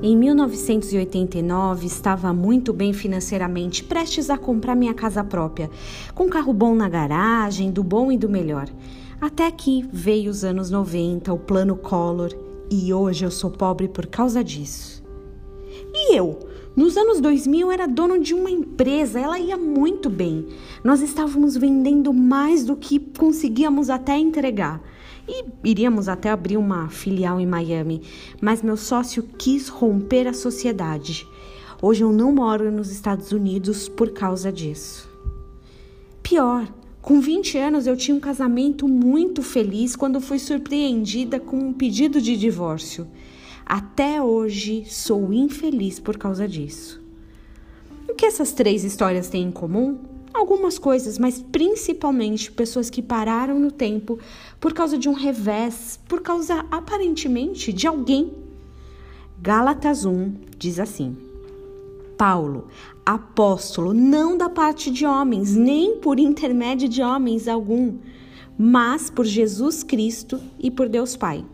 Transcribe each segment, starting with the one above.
Em 1989, estava muito bem financeiramente, prestes a comprar minha casa própria, com carro bom na garagem, do bom e do melhor. Até que veio os anos 90, o plano Collor, e hoje eu sou pobre por causa disso. E eu? Nos anos 2000 era dono de uma empresa, ela ia muito bem. Nós estávamos vendendo mais do que conseguíamos até entregar e iríamos até abrir uma filial em Miami, mas meu sócio quis romper a sociedade. Hoje eu não moro nos Estados Unidos por causa disso. Pior, com 20 anos eu tinha um casamento muito feliz quando fui surpreendida com um pedido de divórcio. Até hoje sou infeliz por causa disso. O que essas três histórias têm em comum? algumas coisas, mas principalmente pessoas que pararam no tempo por causa de um revés, por causa aparentemente de alguém. Gálatas 1 diz assim: Paulo, apóstolo, não da parte de homens, nem por intermédio de homens algum, mas por Jesus Cristo e por Deus Pai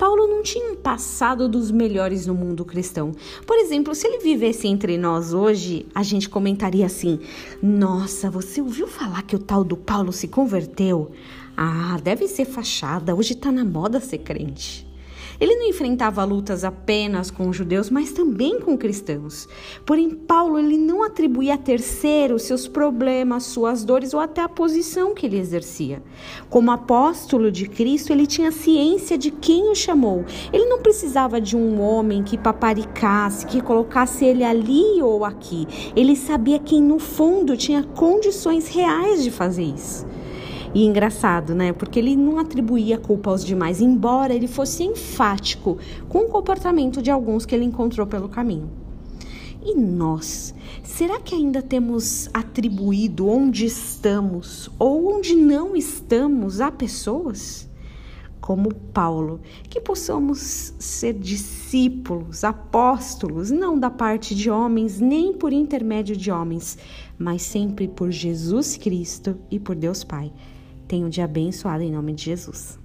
Paulo não tinha um passado dos melhores no mundo cristão. Por exemplo, se ele vivesse entre nós hoje, a gente comentaria assim: Nossa, você ouviu falar que o tal do Paulo se converteu? Ah, deve ser fachada, hoje tá na moda ser crente. Ele não enfrentava lutas apenas com judeus, mas também com cristãos. Porém, Paulo ele não atribuía a terceiros seus problemas, suas dores ou até a posição que ele exercia. Como apóstolo de Cristo, ele tinha ciência de quem o chamou. Ele não precisava de um homem que paparicasse, que colocasse ele ali ou aqui. Ele sabia quem no fundo tinha condições reais de fazer isso. E engraçado, né? Porque ele não atribuía culpa aos demais, embora ele fosse enfático com o comportamento de alguns que ele encontrou pelo caminho. E nós, será que ainda temos atribuído onde estamos ou onde não estamos a pessoas? Como Paulo, que possamos ser discípulos, apóstolos, não da parte de homens, nem por intermédio de homens, mas sempre por Jesus Cristo e por Deus Pai. Tenha um dia abençoado em nome de Jesus.